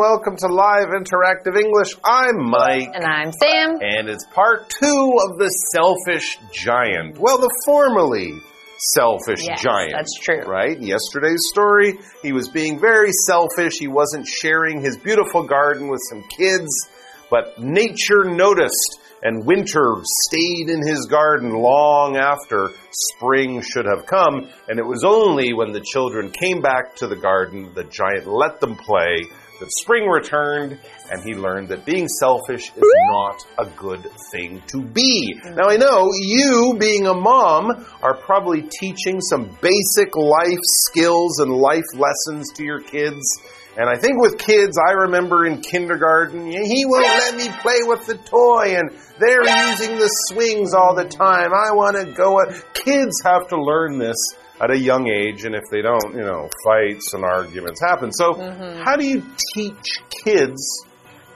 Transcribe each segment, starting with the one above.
Welcome to Live Interactive English. I'm Mike. And I'm Sam. And it's part two of the selfish giant. Well, the formerly selfish Yes, giant. that's true. Right? Yesterday's story, he was being very selfish. He wasn't sharing his beautiful garden with some kids, but nature noticed. And winter stayed in his garden long after spring should have come. And it was only when the children came back to the garden, the giant let them play, that spring returned, and he learned that being selfish is not a good thing to be. Now, I know you, being a mom, are probably teaching some basic life skills and life lessons to your kids. And I think with kids, I remember in kindergarten, he won't let me play with the toy, and they're using the swings all the time. I want to go. Kids have to learn this at a young age, and if they don't, you know, fights and arguments happen. So, how do you teach kids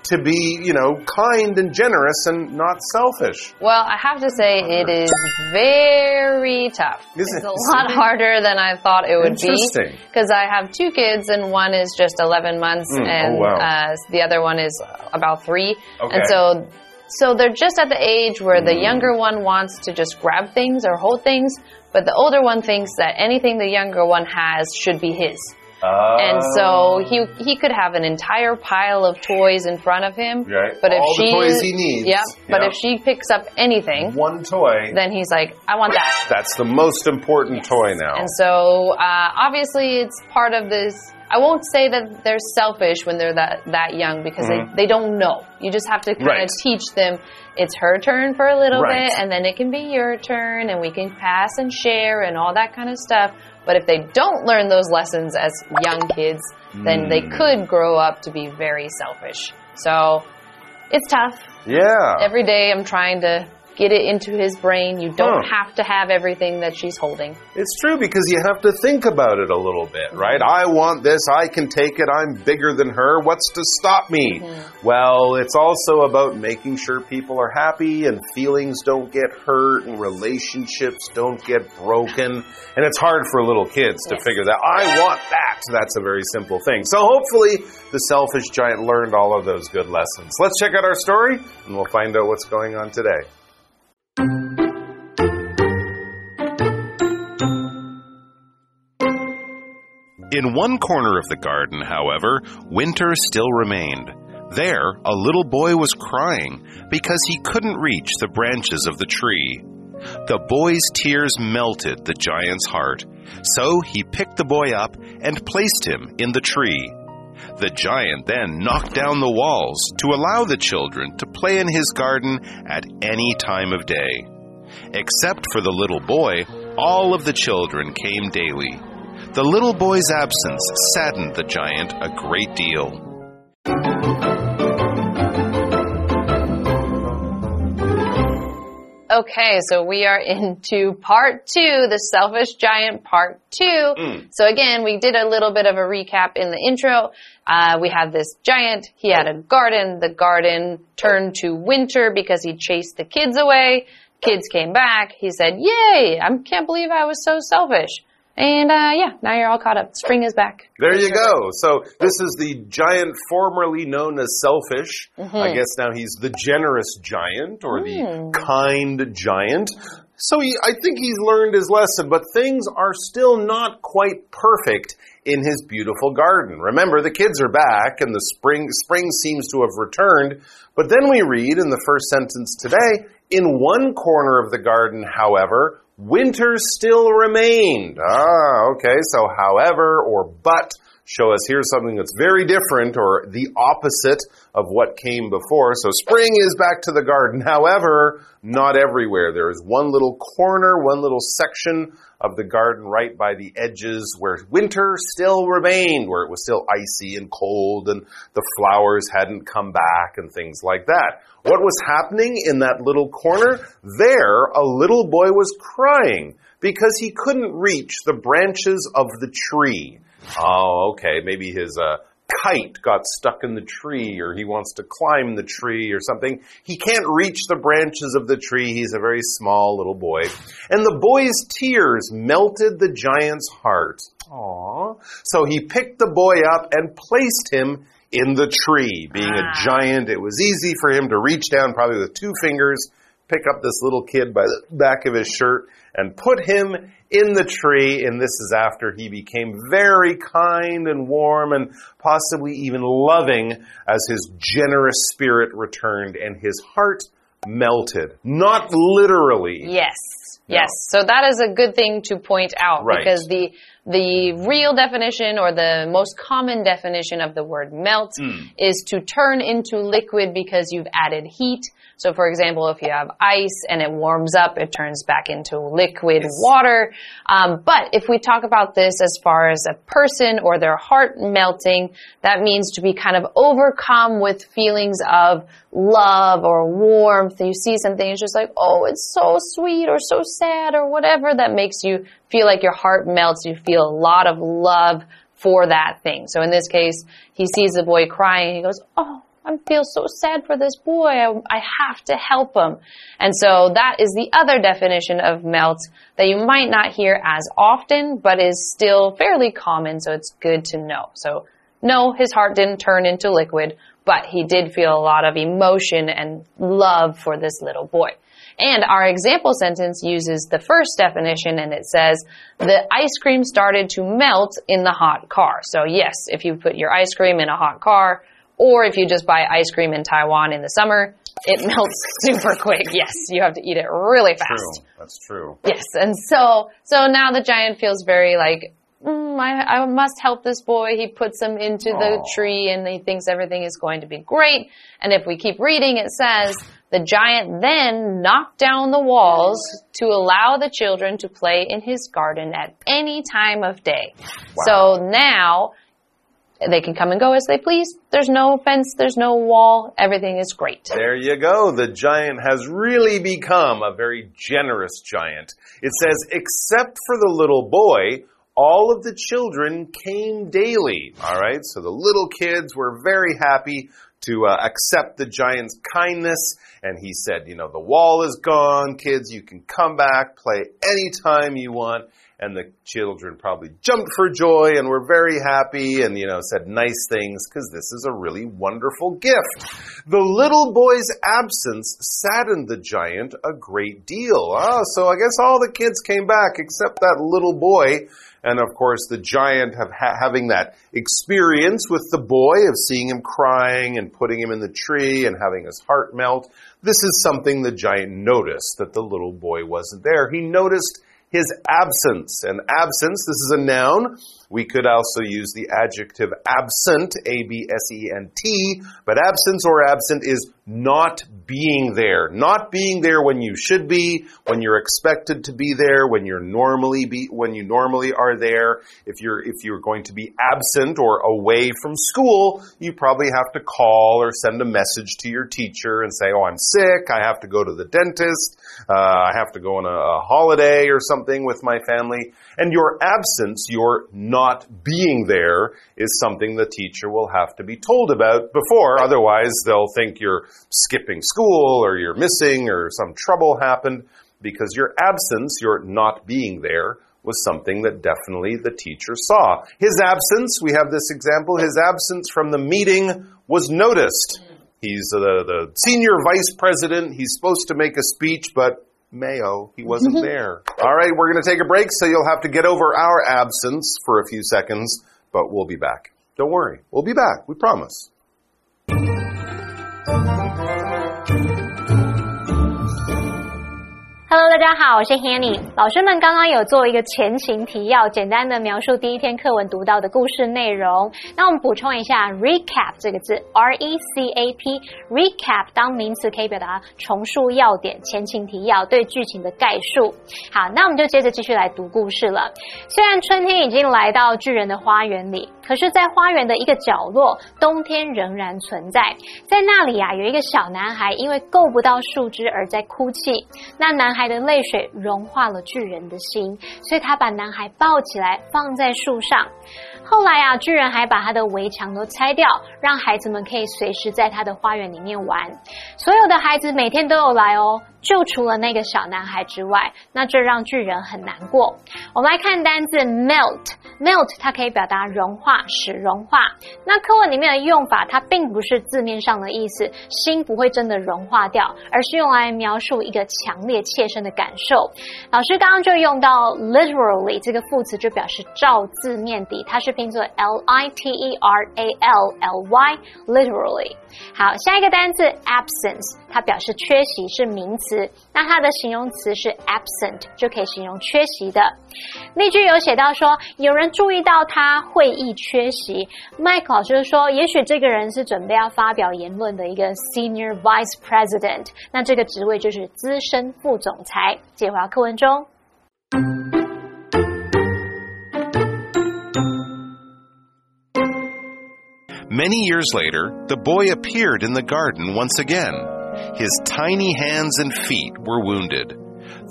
to be, you know, kind and generous and not selfish? Well, I have to say it is very tough. Is it's it? a lot harder than I thought it would be. Interesting. Because I have two kids, and one is just 11 months, Mm, oh, and wow. uh, the other one is about three. Okay. And so, so they're just at the age where the Mm. younger one wants to just grab things or hold things, but the older one thinks that anything the younger one has should be his. And so he he could have an entire pile of toys in front of him. Right. But if All the she toys he needs. Yep. But Yep. if she picks up anything, one toy, then he's like, I want that. that's the most important toy now. And so uh, obviously it's part of this. I won't say that they're selfish when they're that that young because they, they don't know. You just have to kind Mm-hmm. Right. of teach them it's her turn for a little Right. bit and then it can be your turn and we can pass and share and all that kind of stuff. But if they don't learn those lessons as young kids, then they Mm. could grow up to be very selfish. So it's tough. yeah. Every day I'm trying to get it into his brain. You don't Huh. have to have everything that she's holding. It's true because you have to think about it a little bit, right? I want this, I can take it, I'm bigger than her, what's to stop me? Mm-hmm. Well, it's also about making sure people are happy and feelings don't get hurt and relationships don't get broken. And it's hard for little kids to figure that I want that. That's a very simple thing. So hopefully the selfish giant learned all of those good lessons. Let's check out our story and we'll find out what's going on today. In one corner of the garden, however, winter still remained. There, a little boy was crying because he couldn't reach the branches of the tree. The boy's tears melted the giant's heart, so he picked the boy up and placed him in the tree. The giant then knocked down the walls to allow the children to play in his garden at any time of day. Except for the little boy, all of the children came daily. The little boy's absence saddened the giant a great deal. Okay, so we are into part two, the selfish giant part two. Mm. So again, we did a little bit of a recap in the intro. Uh, we had this giant, he had a garden, the garden turned to winter because he chased the kids away. Kids came back, he said, yay, I can't believe I was so selfish. And uh, yeah, now you're all caught up. Spring is back. There you go. So this is the giant formerly known as selfish. I guess now he's the generous giant or the kind giant. So he, I think he's learned his lesson, but things are still not quite perfect in his beautiful garden. Remember, the kids are back and the spring spring seems to have returned. But then we read in the first sentence today, in one corner of the garden, however, winter still remained. Ah, okay. So however or but show us here's something that's very different or the opposite of what came before. So spring is back to the garden. However, not everywhere. There is one little corner, one little section of the garden right by the edges where winter still remained, where it was still icy and cold and the flowers hadn't come back and things like that. What was happening in that little corner? There, a little boy was crying because he couldn't reach the branches of the tree. Oh, okay. Maybe his uh, kite got stuck in the tree or he wants to climb the tree or something. He can't reach the branches of the tree. He's a very small little boy. And the boy's tears melted the giant's heart. Aww. So he picked the boy up and placed him in the tree. Being a Ah. giant, it was easy for him to reach down probably with two fingers, pick up this little kid by the back of his shirt and put him in the tree. And this is after he became very kind and warm and possibly even loving as his generous spirit returned and his heart melted. Not literally. Yes. Yes. So that is a good thing to point out Right. because the the real definition or the most common definition of the word melt Hmm. is to turn into liquid because you've added heat. So for example, if you have ice and it warms up, it turns back into liquid water. Um, but if we talk about this as far as a person or their heart melting, that means to be kind of overcome with feelings of love or warmth. You see something, it's just like, oh, it's so sweet or so sad or whatever that makes you feel like your heart melts. You feel a lot of love for that thing. So in this case, he sees the boy crying he goes, oh, I feel so sad for this boy. I, I have to help him. And so that is the other definition of melt that you might not hear as often, but is still fairly common. So it's good to know. So no, his heart didn't turn into liquid, but he did feel a lot of emotion and love for this little boy. And our example sentence uses the first definition and it says, the ice cream started to melt in the hot car. So yes, if you put your ice cream in a hot car, or if you just buy ice cream in Taiwan in the summer, it melts super quick. Yes, you have to eat it really fast. True. That's true. Yes, and so so now the giant feels very like mm, I, I must help this boy. He puts him into the tree and he thinks everything is going to be great. And if we keep reading, it says the giant then knocked down the walls to allow the children to play in his garden at any time of day. So now they can come and go as they please. There's no fence, there's no wall. Everything is great. There you go. The giant has really become a very generous giant. It says, except for the little boy, all of the children came daily. All right. So the little kids were very happy to uh, accept the giant's kindness. And he said, you know, the wall is gone. Kids, you can come back, play anytime you want. And the children probably jumped for joy and were very happy and, you know, said nice things because this is a really wonderful gift. The little boy's absence saddened the giant a great deal. Ah, so I guess all the kids came back except that little boy. And of course, the giant have, ha- having that experience with the boy of seeing him crying and putting him in the tree and having his heart melt. This is something the giant noticed that the little boy wasn't there. He noticed his absence. And absence, this is a noun. We could also use the adjective absent, A B S E N T, but absence or absent is not being there. Not being there when you should be, when you're expected to be there, when you're normally be when you normally are there. If you're if you're going to be absent or away from school, you probably have to call or send a message to your teacher and say, "Oh, I'm sick. I have to go to the dentist. Uh, I have to go on a, a holiday or something with my family." And your absence, your not being there, is something the teacher will have to be told about before. Otherwise, they'll think you're skipping school or you're missing or some trouble happened because your absence, your not being there, was something that definitely the teacher saw. His absence, we have this example, his absence from the meeting was noticed. He's the, the senior vice president. He's supposed to make a speech, but Mayo, he wasn't there. All right, we're going to take a break, so you'll have to get over our absence for a few seconds, but we'll be back. Don't worry, we'll be back. We promise. Hello，大家好，我是 Hanny。老师们刚刚有做一个前情提要，简单的描述第一天课文读到的故事内容。那我们补充一下 recap 这个字，R E C A P，recap 当名词可以表达重述要点、前情提要、对剧情的概述。好，那我们就接着继续来读故事了。虽然春天已经来到巨人的花园里，可是，在花园的一个角落，冬天仍然存在。在那里啊，有一个小男孩因为够不到树枝而在哭泣。那男孩的泪水融化了巨人的心，所以他把男孩抱起来放在树上。后来啊，巨人还把他的围墙都拆掉，让孩子们可以随时在他的花园里面玩。所有的孩子每天都有来哦。就除了那个小男孩之外，那这让巨人很难过。我们来看单字 melt，melt 它可以表达融化、使融化。那课文里面的用法，它并不是字面上的意思，心不会真的融化掉，而是用来描述一个强烈切身的感受。老师刚刚就用到 literally 这个副词，就表示照字面的，它是拼作 l i t e r a l l y，literally。好，下一个单字 absence，它表示缺席，是名词。那它的形容词是 absent，就可以形容缺席的。例句有写到说，有人注意到他会议缺席。Mike 老师说，也许这个人是准备要发表言论的一个 senior vice president，那这个职位就是资深副总裁。解华课文中。Many years later, the boy appeared in the garden once again. His tiny hands and feet were wounded.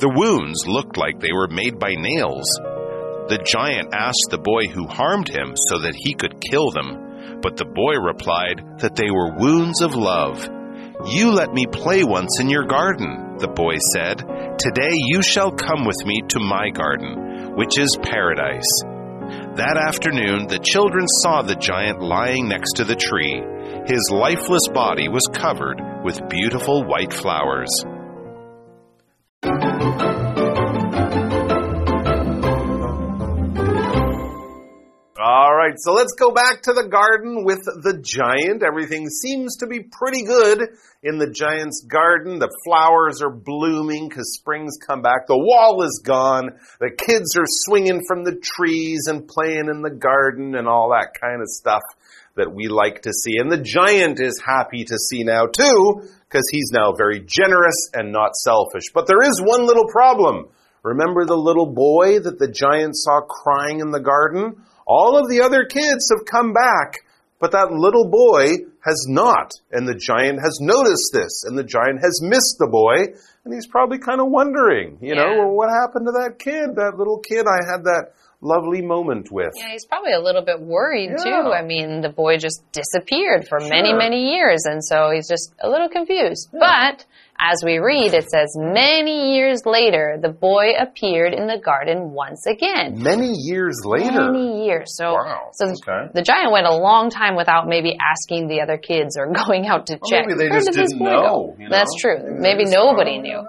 The wounds looked like they were made by nails. The giant asked the boy who harmed him so that he could kill them, but the boy replied that they were wounds of love. You let me play once in your garden, the boy said. Today you shall come with me to my garden, which is paradise. That afternoon, the children saw the giant lying next to the tree. His lifeless body was covered with beautiful white flowers. Right, so let's go back to the garden with the giant. Everything seems to be pretty good in the giant's garden. The flowers are blooming because spring's come back. The wall is gone. The kids are swinging from the trees and playing in the garden and all that kind of stuff that we like to see. And the giant is happy to see now too, because he's now very generous and not selfish. But there is one little problem. Remember the little boy that the giant saw crying in the garden? All of the other kids have come back, but that little boy has not. And the giant has noticed this, and the giant has missed the boy, and he's probably kind of wondering, you know, well, what happened to that kid, that little kid I had that lovely moment with. Yeah, he's probably a little bit worried Yeah. too. I mean, the boy just disappeared for many, Sure. many years, and so he's just a little confused. But as we read, it says, many years later, the boy appeared in the garden once again. Many years later. Many years. So, Wow, so okay. the giant went a long time without maybe asking the other kids or going out to check. maybe they Where just did didn't know, you know? That's true. Maybe Maybe nobody knew.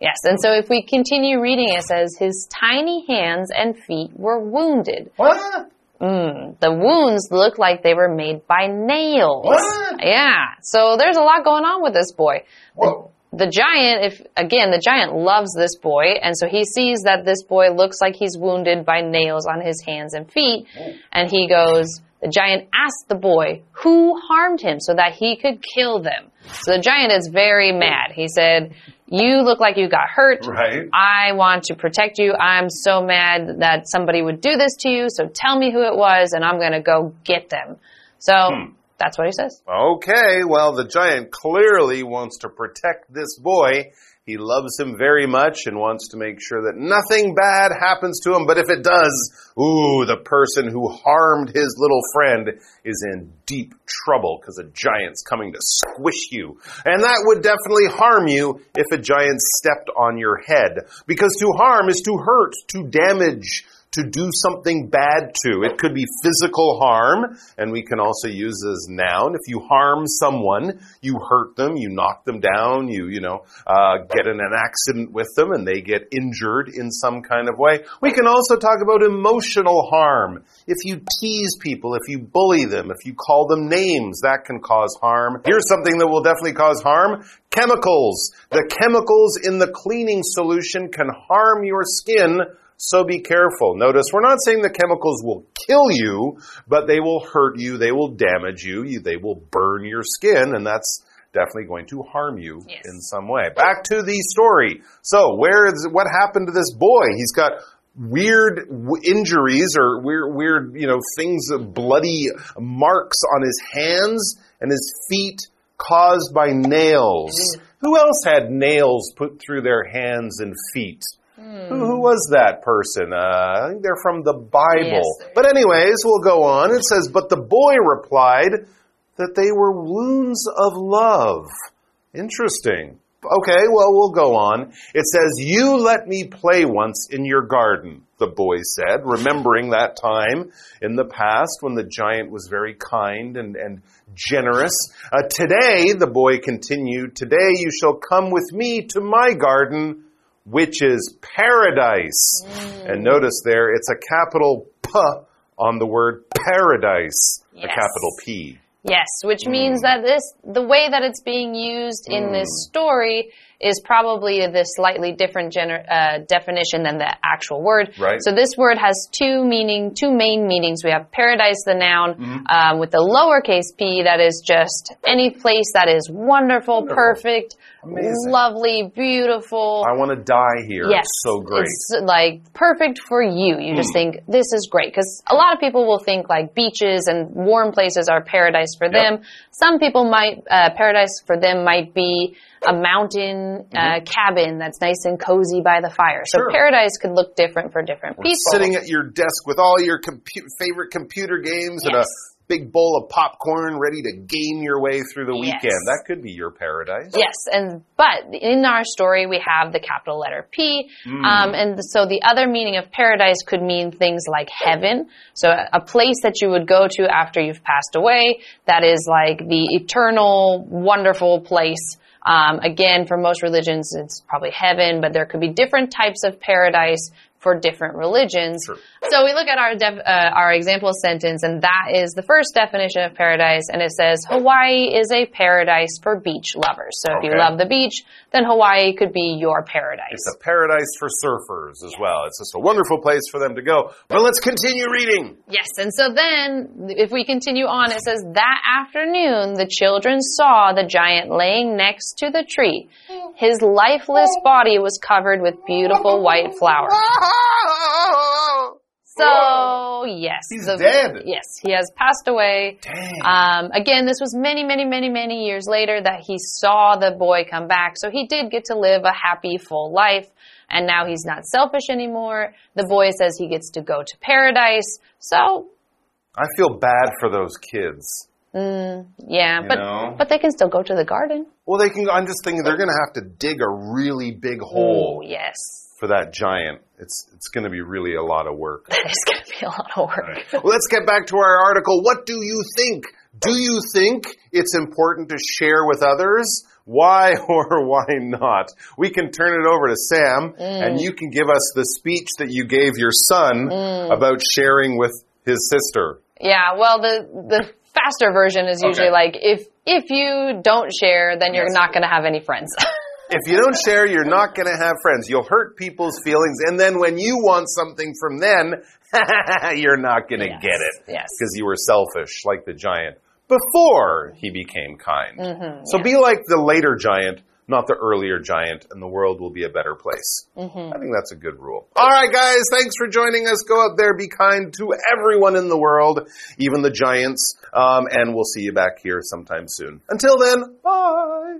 Yes, and so if we continue reading, it says his tiny hands and feet were wounded. What? Mm, the wounds look like they were made by nails. What? Yeah. So there's a lot going on with this boy. Whoa. The giant, if again, the giant loves this boy, and so he sees that this boy looks like he's wounded by nails on his hands and feet, and he goes. The giant asked the boy who harmed him so that he could kill them. So the giant is very mad. He said, "You look like you got hurt. Right. I want to protect you. I'm so mad that somebody would do this to you. So tell me who it was, and I'm going to go get them. So hmm. That's what he says. Okay, well, the giant clearly wants to protect this boy. He loves him very much and wants to make sure that nothing bad happens to him. But if it does, ooh, the person who harmed his little friend is in deep trouble because a giant's coming to squish you. And that would definitely harm you if a giant stepped on your head. Because to harm is to hurt, to damage, to do something bad to. It could be physical harm, and we can also use as noun. If you harm someone, you hurt them, you knock them down, you, you know, uh, get in an accident with them and they get injured in some kind of way. We can also talk about emotional harm. If you tease people, if you bully them, if you call them names, that can cause harm. Here's something that will definitely cause harm. Chemicals. The chemicals in the cleaning solution can harm your skin so be careful. Notice we're not saying the chemicals will kill you, but they will hurt you, they will damage you, you they will burn your skin, and that's definitely going to harm you Yes. in some way. Back to the story. So, where is what happened to this boy? He's got weird w- injuries or weird, weird, you know, things, uh, bloody marks on his hands and his feet caused by nails. Who else had nails put through their hands and feet? Who, who was that person? Uh, I think they're from the Bible. Yes. But, anyways, we'll go on. It says, But the boy replied that they were wounds of love. Interesting. Okay, well, we'll go on. It says, You let me play once in your garden, the boy said, remembering that time in the past when the giant was very kind and, and generous. Uh, today, the boy continued, Today you shall come with me to my garden, which is paradise. And notice there, it's a capital P on the word paradise, a capital P. Yes, which means that this the way that it's being used in this story is probably this slightly different uh, definition than the actual word. Right. So this word has two meaning, two main meanings. We have paradise, the noun, Mm-hmm. um, with the lowercase p, that is just any place that is wonderful, perfect, Amazing. lovely, beautiful. I want to die here. Yes, It's so great. It's like perfect for you. You just think this is great because a lot of people will think like beaches and warm places are paradise for them. Some people might uh, paradise for them might be a mountain uh, cabin that's nice and cozy by the fire. So Mm-hmm. Sure. paradise could look different for different people. Sitting at your desk with all your compu- favorite computer games and a Yes. Big bowl of popcorn ready to game your way through the Yes. weekend. That could be your paradise. Yes, and but in our story we have the capital letter P, Hmm. um, and so the other meaning of paradise could mean things like heaven. So a, a place that you would go to after you've passed away. That is like the eternal, wonderful place. Um, again, for most religions, it's probably heaven, but there could be different types of paradise for different religions. Sure. So we look at our def- uh, our example sentence, and that is the first definition of paradise, and it says Hawaii is a paradise for beach lovers. So if you love the beach, then Hawaii could be your paradise. It's a paradise for surfers as well. It's just a wonderful place for them to go. But let's continue reading. Yes, and so then if we continue on, it says that afternoon the children saw the giant laying next to the tree. His lifeless body was covered with beautiful white flowers. So yes, He's the- dead. Yes, he has passed away. Dang. Um, again, this was many, many, many, many years later that he saw the boy come back. So he did get to live a happy, full life. And now he's not selfish anymore. The boy says he gets to go to paradise. So, I feel bad for those kids. Mm, yeah, but know? but they can still go to the garden. Well, they can. I'm just thinking they're going to have to dig a really big hole Oh, yes. for that giant. It's it's going to be really a lot of work. It's going to be a lot of work. Well, let's get back to our article. What do you think? Do you think it's important to share with others? Why or why not? We can turn it over to Sam, and mm. you can give us the speech that you gave your son mm. about sharing with his sister. Yeah, well, the the faster version is usually Okay. like if if you don't share, then you're Yes. not going to have any friends. If you don't share, you're not going to have friends. You'll hurt people's feelings, and then when you want something from them, you're not going to Yes, get it yes. because you were selfish, like the giant before he became kind. Mm-hmm, so be like the later giant, not the earlier giant, and the world will be a better place. Mm-hmm. I think that's a good rule. All right, guys, thanks for joining us. Go out there, be kind to everyone in the world, even the giants, um, and we'll see you back here sometime soon. Until then, bye.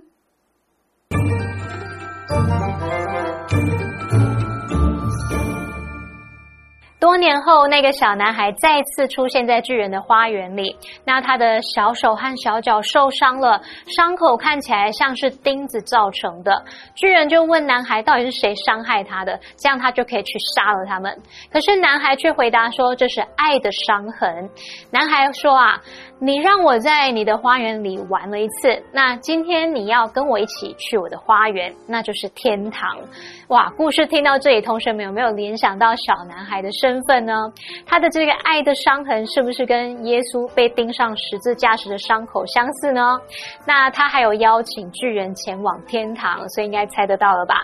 多年后，那个小男孩再次出现在巨人的花园里。那他的小手和小脚受伤了，伤口看起来像是钉子造成的。巨人就问男孩到底是谁伤害他的，这样他就可以去杀了他们。可是男孩却回答说这是爱的伤痕。男孩说啊，你让我在你的花园里玩了一次，那今天你要跟我一起去我的花园，那就是天堂。哇，故事听到这里，同学们有没有联想到小男孩的身份呢？他的这个爱的伤痕是不是跟耶稣被钉上十字架时的伤口相似呢？那他还有邀请巨人前往天堂，所以应该猜得到了吧？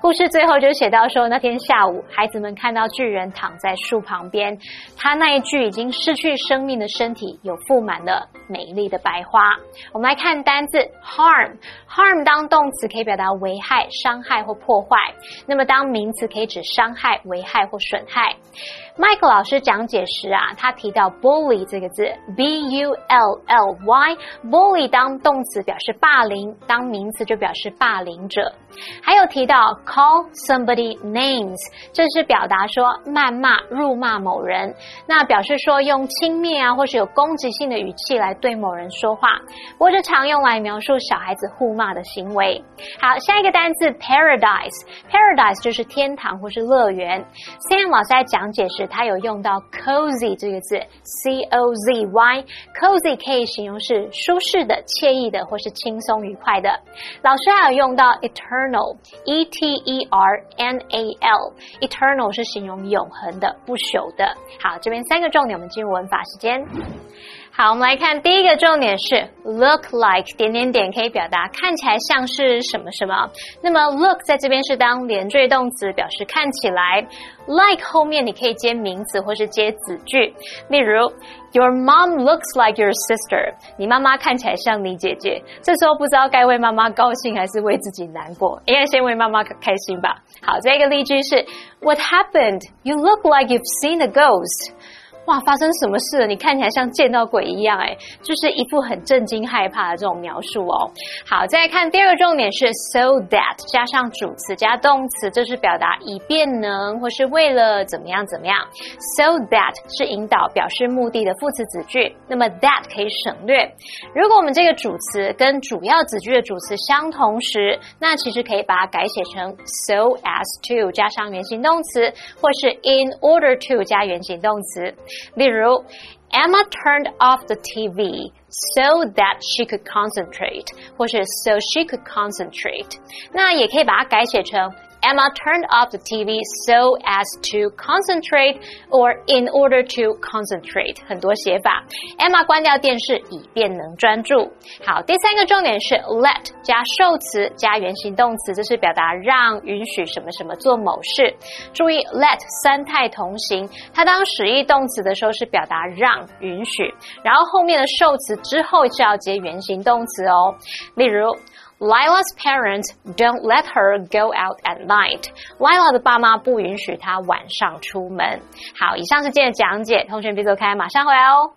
故事最后就写到说，那天下午，孩子们看到巨人躺在树旁边，他那一具已经失去生命的身体有覆满的美丽的白花。我们来看单字 harm，harm 当动词可以表达危害、伤害或破坏，那么当名词可以指伤害、危害或损害。Michael 老师讲解时啊，他提到 bully 这个字，b u l l y，bully 当动词表示霸凌，当名词就表示霸凌者。还有提到 call somebody names，这是表达说谩骂、辱骂某人，那表示说用轻蔑啊或是有攻击性的语气来对某人说话，不过这常用来描述小孩子互骂的行为。好，下一个单词 paradise，paradise 就是天堂或是乐园。Sam 老师在讲解时，它有用到 cozy 这个字，c o z y，cozy 可以形容是舒适的、惬意的或是轻松愉快的。老师还有用到 eternal，e t e r n a l，eternal 是形容永恒的、不朽的。好，这边三个重点，我们进入文法时间。好，我们来看第一个重点是 look like 点点点可以表达看起来像是什么什么。那么 look 在这边是当连缀动词，表示看起来。like 后面你可以接名词或是接子句，例如 Your mom looks like your sister。你妈妈看起来像你姐姐。这时候不知道该为妈妈高兴还是为自己难过，应该先为妈妈开心吧。好，这个例句是 What happened? You look like you've seen a ghost. 哇，发生什么事了？你看起来像见到鬼一样，哎，就是一副很震惊、害怕的这种描述哦。好，再来看第二个重点是 so that 加上主词加动词，这是表达以便能或是为了怎么样怎么样。so that 是引导表示目的的副词子句，那么 that 可以省略。如果我们这个主词跟主要子句的主词相同时，那其实可以把它改写成 so as to 加上原形动词，或是 in order to 加原形动词。例如，Emma turned off the TV so that she could concentrate，或是 so she could concentrate。那也可以把它改写成 Emma turned off the TV so as to concentrate or in order to concentrate，很多写法。Emma 关掉电视以便能专注。好，第三个重点是 let 加受词加原形动词，这是表达让、允许什么什么做某事。注意 let 三态同形，它当使役动词的时候是表达让、允许，然后后面的受词之后是要接原形动词哦。例如。Lila's parents don't let her go out at night. Lila 的爸妈不允许她晚上出门。好，以上是今天的讲解，同学别走开，马上回来哦。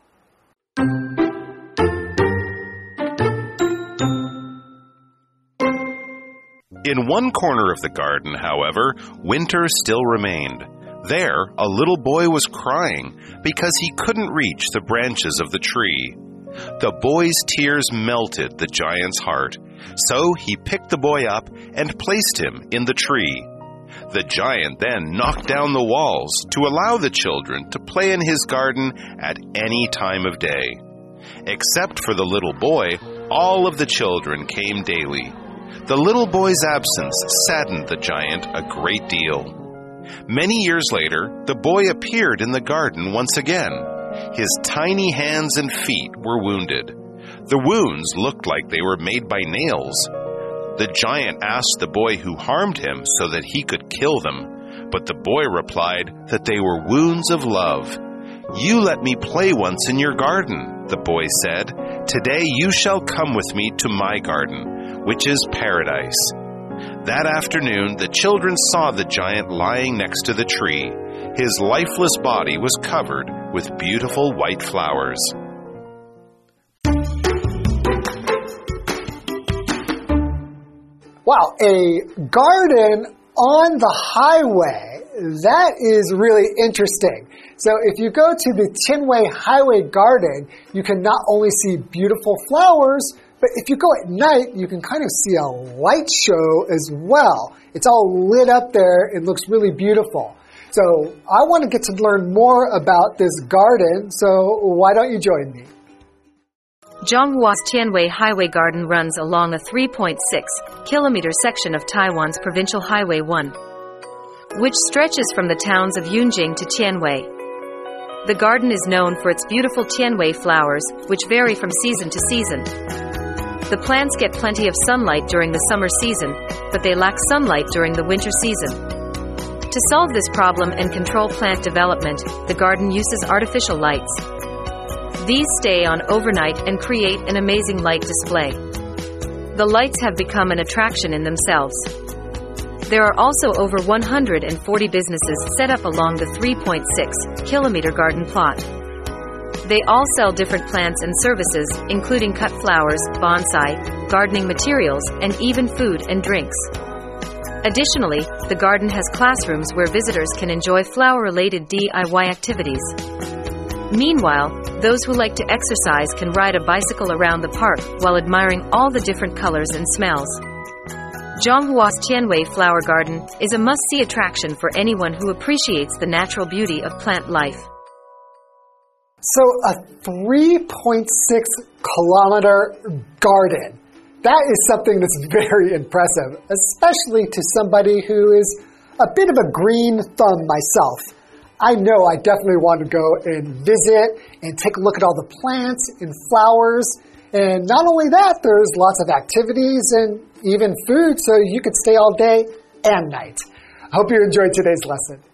In one corner of the garden, however, winter still remained. There, a little boy was crying because he couldn't reach the branches of the tree. The boy's tears melted the giant's heart, so he picked the boy up and placed him in the tree. The giant then knocked down the walls to allow the children to play in his garden at any time of day. Except for the little boy, all of the children came daily. The little boy's absence saddened the giant a great deal. Many years later, the boy appeared in the garden once again. His tiny hands and feet were wounded. The wounds looked like they were made by nails. The giant asked the boy who harmed him so that he could kill them, but the boy replied that they were wounds of love. You let me play once in your garden, the boy said. Today you shall come with me to my garden, which is paradise. That afternoon, the children saw the giant lying next to the tree. His lifeless body was covered with beautiful white flowers. Wow, a garden on the highway. That is really interesting. So if you go to the Tianwei Highway Garden, you can not only see beautiful flowers, but if you go at night, you can kind of see a light show as well. It's all lit up there. It looks really beautiful. So I want to get to learn more about this garden. So why don't you join me? Changhua's Tianwei Highway Garden runs along a 3.6 kilometer section of Taiwan's Provincial Highway 1, which stretches from the towns of Yongjing to Tianwei. The garden is known for its beautiful Tianwei flowers, which vary from season to season. The plants get plenty of sunlight during the summer season, but they lack sunlight during the winter season. To solve this problem and control plant development, the garden uses artificial lights. These stay on overnight and create an amazing light display. The lights have become an attraction in themselves. There are also over 140 businesses set up along the 3.6 kilometer garden plot. They all sell different plants and services, including cut flowers, bonsai, gardening materials, and even food and drinks. Additionally, the garden has classrooms where visitors can enjoy flower related DIY activities. Meanwhile, those who like to exercise can ride a bicycle around the park while admiring all the different colors and smells. Changhua's Tianwei Flower Garden is a must see attraction for anyone who appreciates the natural beauty of plant life. So, a 3.6 kilometer garden. That is something that's very impressive, especially to somebody who is a bit of a green thumb myself. I know I definitely want to go and visit and take a look at all the plants and flowers. And not only that, there's lots of activities and even food, so you could stay all day and night. I hope you enjoyed today's lesson.